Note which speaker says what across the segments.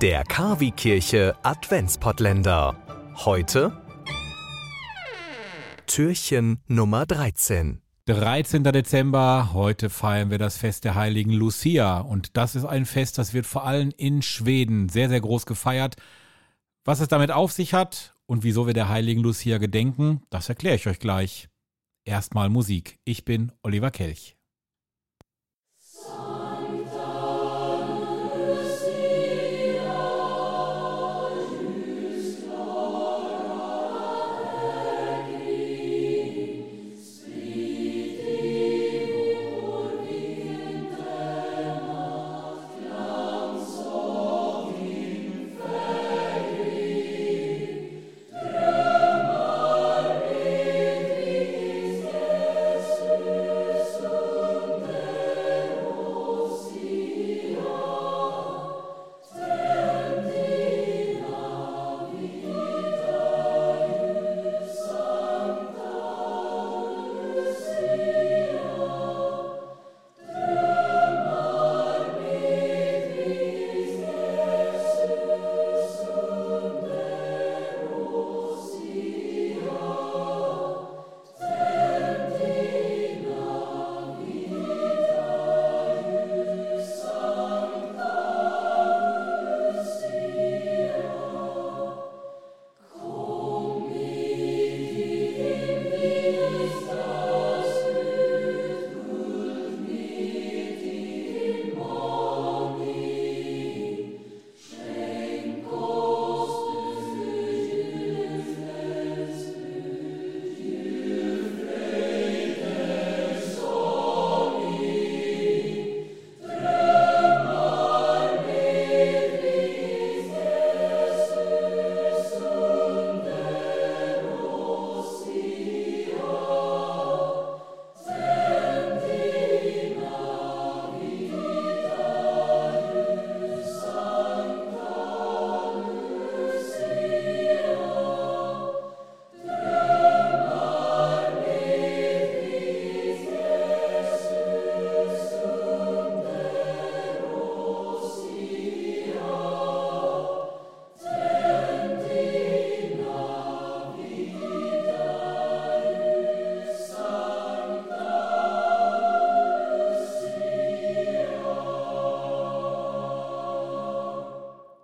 Speaker 1: Der Kavi-Kirche Adventspottländer. Heute Türchen Nummer 13.
Speaker 2: 13. Dezember, heute feiern wir das Fest der heiligen Lucia und das ist ein Fest, das wird vor allem in Schweden sehr, sehr groß gefeiert. Was es damit auf sich hat und wieso wir der heiligen Lucia gedenken, das erkläre ich euch gleich. Erstmal Musik. Ich bin Oliver Kelch.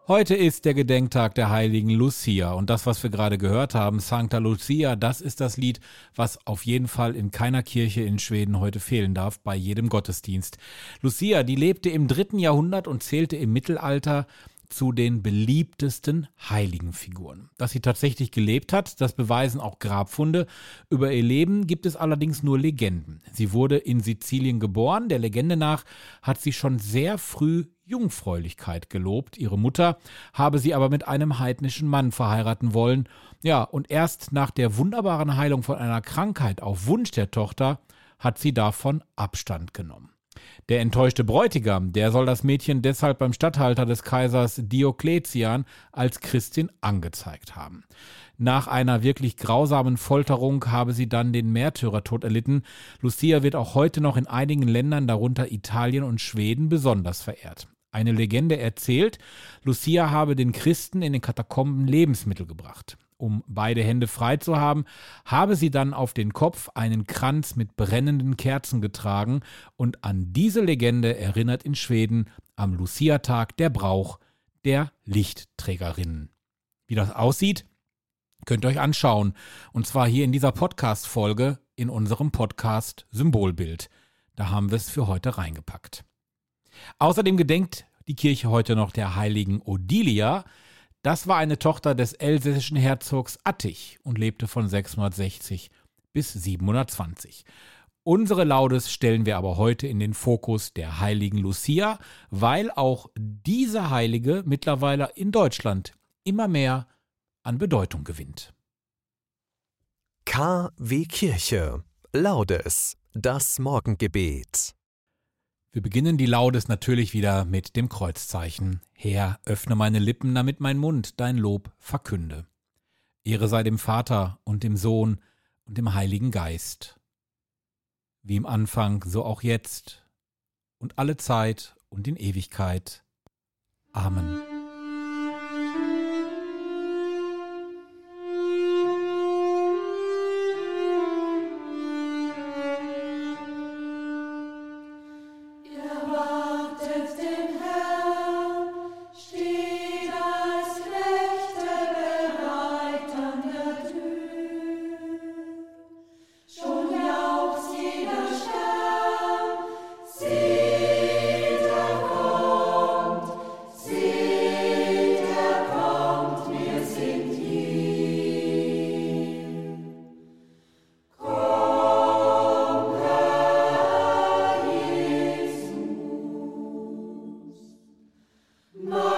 Speaker 2: Heute ist der Gedenktag der heiligen Lucia und das, was wir gerade gehört haben, Sancta Lucia, das ist das Lied, was auf jeden Fall in keiner Kirche in Schweden heute fehlen darf, bei jedem Gottesdienst. Lucia, die lebte im dritten Jahrhundert und zählte im Mittelalter zu den beliebtesten Heiligenfiguren. Dass sie tatsächlich gelebt hat, das beweisen auch Grabfunde. Über ihr Leben gibt es allerdings nur Legenden. Sie wurde in Sizilien geboren. Der Legende nach hat sie schon sehr früh Jungfräulichkeit gelobt. Ihre Mutter habe sie aber mit einem heidnischen Mann verheiraten wollen. Ja, und erst nach der wunderbaren Heilung von einer Krankheit auf Wunsch der Tochter hat sie davon Abstand genommen. Der enttäuschte Bräutigam, der soll das Mädchen deshalb beim Statthalter des Kaisers Diokletian als Christin angezeigt haben. Nach einer wirklich grausamen Folterung habe sie dann den Märtyrertod erlitten. Lucia wird auch heute noch in einigen Ländern, darunter Italien und Schweden, besonders verehrt. Eine Legende erzählt, Lucia habe den Christen in den Katakomben Lebensmittel gebracht. Um beide Hände frei zu haben, habe sie dann auf den Kopf einen Kranz mit brennenden Kerzen getragen und an diese Legende erinnert in Schweden am Lucia-Tag der Brauch der Lichtträgerinnen. Wie das aussieht, könnt ihr euch anschauen. Und zwar hier in dieser Podcast-Folge in unserem Podcast Symbolbild. Da haben wir es für heute reingepackt. Außerdem gedenkt die Kirche heute noch der heiligen Odilia. Das war eine Tochter des elsässischen Herzogs Attich und lebte von 660 bis 720. Unsere Laudes stellen wir aber heute in den Fokus der heiligen Lucia, weil auch diese Heilige mittlerweile in Deutschland immer mehr an Bedeutung gewinnt.
Speaker 1: KW Kirche Laudes, das Morgengebet.
Speaker 2: Wir beginnen die Laudes natürlich wieder mit dem Kreuzzeichen. Herr, öffne meine Lippen, damit mein Mund dein Lob verkünde. Ehre sei dem Vater und dem Sohn und dem Heiligen Geist. Wie im Anfang, so auch jetzt und alle Zeit und in Ewigkeit. Amen. No.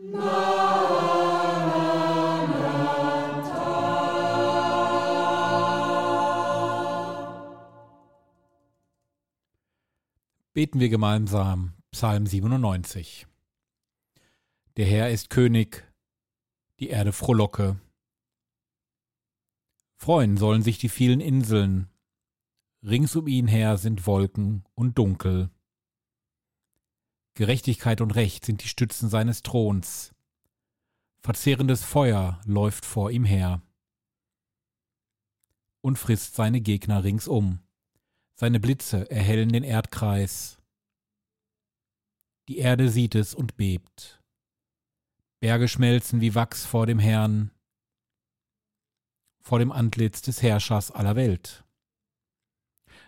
Speaker 2: Beten wir gemeinsam Psalm 97. Der Herr ist König, die Erde frohlocke. Freuen sollen sich die vielen Inseln, rings um ihn her sind Wolken und Dunkel. Gerechtigkeit und Recht sind die Stützen seines Throns, verzehrendes Feuer läuft vor ihm her und frisst seine Gegner ringsum. Seine Blitze erhellen den Erdkreis. Die Erde sieht es und bebt. Berge schmelzen wie Wachs vor dem Herrn, vor dem Antlitz des Herrschers aller Welt.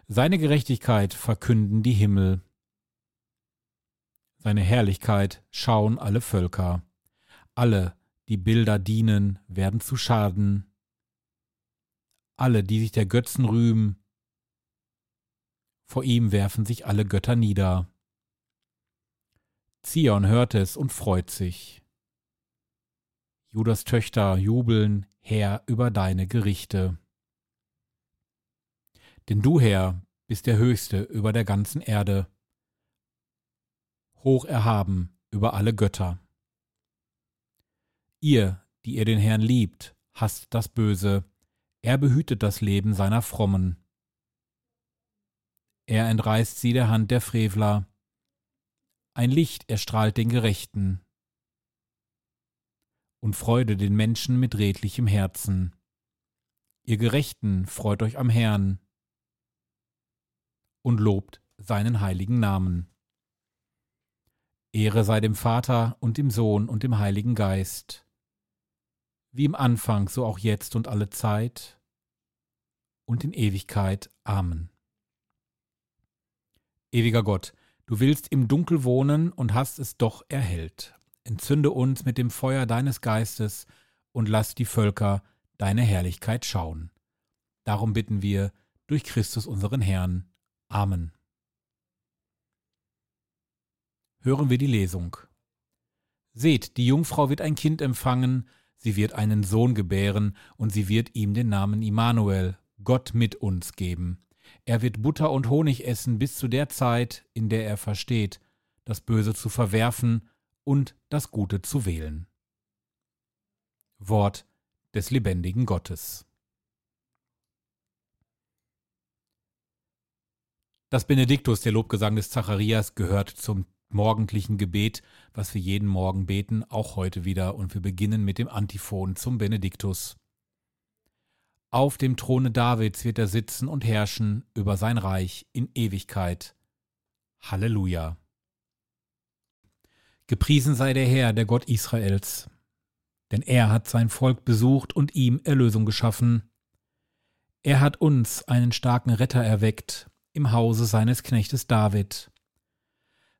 Speaker 2: Seine Gerechtigkeit verkünden die Himmel. Seine Herrlichkeit schauen alle Völker. Alle, die Bilder dienen, werden zu Schaden. Alle, die sich der Götzen rühmen, vor ihm werfen sich alle Götter nieder. Zion hört es und freut sich. Judas Töchter jubeln, Herr, über deine Gerichte. Denn du, Herr, bist der Höchste über der ganzen Erde, hoch erhaben über alle Götter. Ihr, die ihr den Herrn liebt, hasst das Böse, er behütet das Leben seiner Frommen. Er entreißt sie der Hand der Frevler. Ein Licht erstrahlt den Gerechten und Freude den Menschen mit redlichem Herzen. Ihr Gerechten freut euch am Herrn und lobt seinen heiligen Namen. Ehre sei dem Vater und dem Sohn und dem Heiligen Geist, wie im Anfang, so auch jetzt und alle Zeit und in Ewigkeit. Amen. Ewiger Gott, du willst im Dunkel wohnen und hast es doch erhellt. Entzünde uns mit dem Feuer deines Geistes und lass die Völker deine Herrlichkeit schauen. Darum bitten wir durch Christus unseren Herrn. Amen. Hören wir die Lesung. Seht, die Jungfrau wird ein Kind empfangen, sie wird einen Sohn gebären, und sie wird ihm den Namen Immanuel, Gott mit uns geben. Er wird Butter und Honig essen bis zu der Zeit, in der er versteht, das Böse zu verwerfen und das Gute zu wählen. Wort des lebendigen Gottes. Das Benediktus, der Lobgesang des Zacharias, gehört zum morgendlichen Gebet, was wir jeden Morgen beten, auch heute wieder, und wir beginnen mit dem Antiphon zum Benediktus. Auf dem Throne Davids wird er sitzen und herrschen über sein Reich in Ewigkeit. Halleluja. Gepriesen sei der Herr, der Gott Israels, denn er hat sein Volk besucht und ihm Erlösung geschaffen. Er hat uns einen starken Retter erweckt im Hause seines Knechtes David.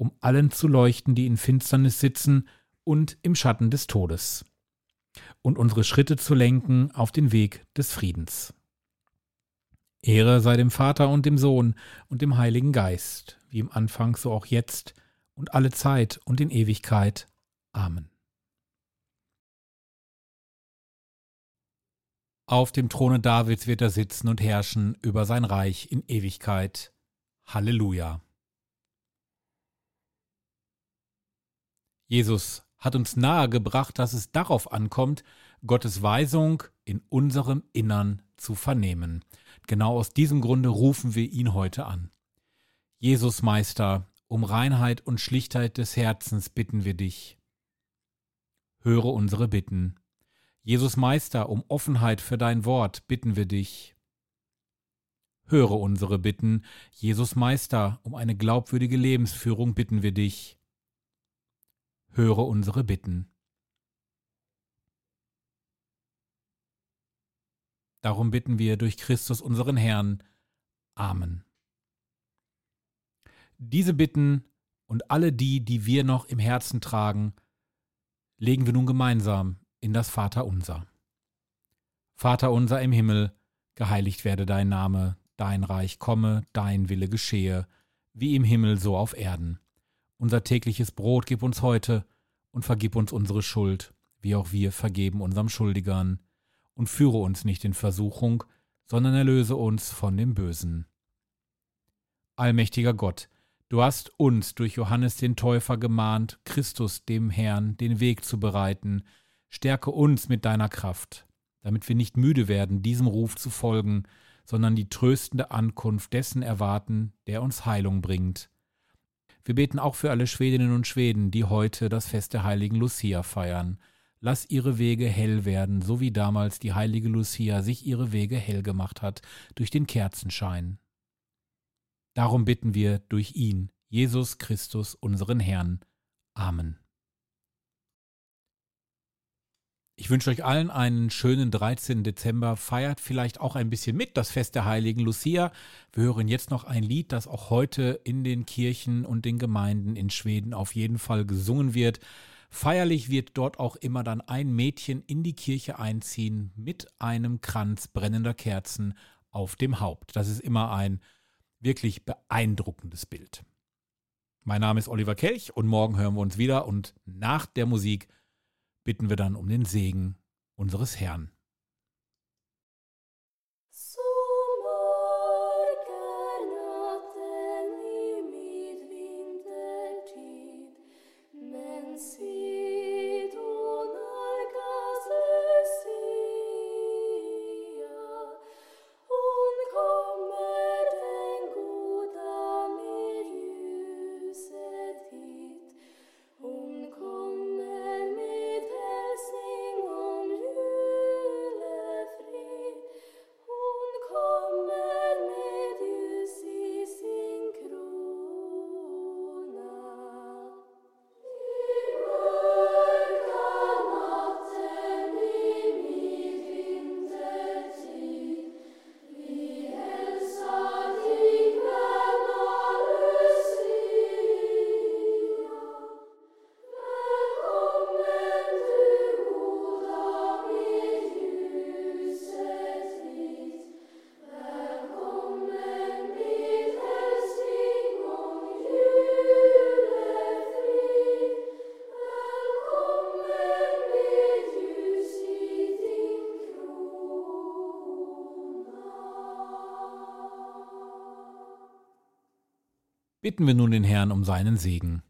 Speaker 2: um allen zu leuchten, die in Finsternis sitzen und im Schatten des Todes, und unsere Schritte zu lenken auf den Weg des Friedens. Ehre sei dem Vater und dem Sohn und dem Heiligen Geist, wie im Anfang so auch jetzt und alle Zeit und in Ewigkeit. Amen. Auf dem Throne Davids wird er sitzen und herrschen über sein Reich in Ewigkeit. Halleluja. Jesus hat uns nahegebracht, dass es darauf ankommt, Gottes Weisung in unserem Innern zu vernehmen. Genau aus diesem Grunde rufen wir ihn heute an. Jesus Meister, um Reinheit und Schlichtheit des Herzens bitten wir dich. Höre unsere Bitten. Jesus Meister, um Offenheit für dein Wort bitten wir dich. Höre unsere Bitten. Jesus Meister, um eine glaubwürdige Lebensführung bitten wir dich. Höre unsere Bitten. Darum bitten wir durch Christus unseren Herrn. Amen. Diese Bitten und alle die, die wir noch im Herzen tragen, legen wir nun gemeinsam in das Vaterunser. Vater unser im Himmel, geheiligt werde dein Name, dein Reich komme, dein Wille geschehe, wie im Himmel so auf Erden. Unser tägliches Brot gib uns heute und vergib uns unsere Schuld, wie auch wir vergeben unserem Schuldigern. Und führe uns nicht in Versuchung, sondern erlöse uns von dem Bösen. Allmächtiger Gott, du hast uns durch Johannes den Täufer gemahnt, Christus dem Herrn den Weg zu bereiten, Stärke uns mit deiner Kraft, damit wir nicht müde werden, diesem Ruf zu folgen, sondern die tröstende Ankunft dessen erwarten, der uns Heilung bringt. Wir beten auch für alle Schwedinnen und Schweden, die heute das Fest der heiligen Lucia feiern. Lass ihre Wege hell werden, so wie damals die heilige Lucia sich ihre Wege hell gemacht hat durch den Kerzenschein. Darum bitten wir durch ihn, Jesus Christus, unseren Herrn. Amen. Ich wünsche euch allen einen schönen 13. Dezember. Feiert vielleicht auch ein bisschen mit das Fest der heiligen Lucia. Wir hören jetzt noch ein Lied, das auch heute in den Kirchen und den Gemeinden in Schweden auf jeden Fall gesungen wird. Feierlich wird dort auch immer dann ein Mädchen in die Kirche einziehen mit einem Kranz brennender Kerzen auf dem Haupt. Das ist immer ein wirklich beeindruckendes Bild. Mein Name ist Oliver Kelch und morgen hören wir uns wieder und nach der Musik bitten wir dann um den Segen unseres Herrn. Bitten wir nun den Herrn um seinen Segen.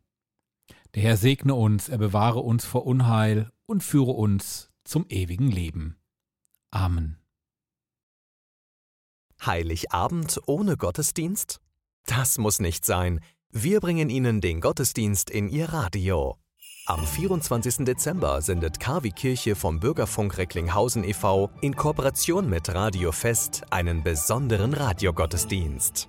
Speaker 2: Der Herr segne uns, er bewahre uns vor Unheil und führe uns zum ewigen Leben. Amen.
Speaker 1: Heiligabend ohne Gottesdienst? Das muss nicht sein. Wir bringen Ihnen den Gottesdienst in Ihr Radio. Am 24. Dezember sendet KW Kirche vom Bürgerfunk Recklinghausen e.V. in Kooperation mit Radio Fest einen besonderen Radiogottesdienst.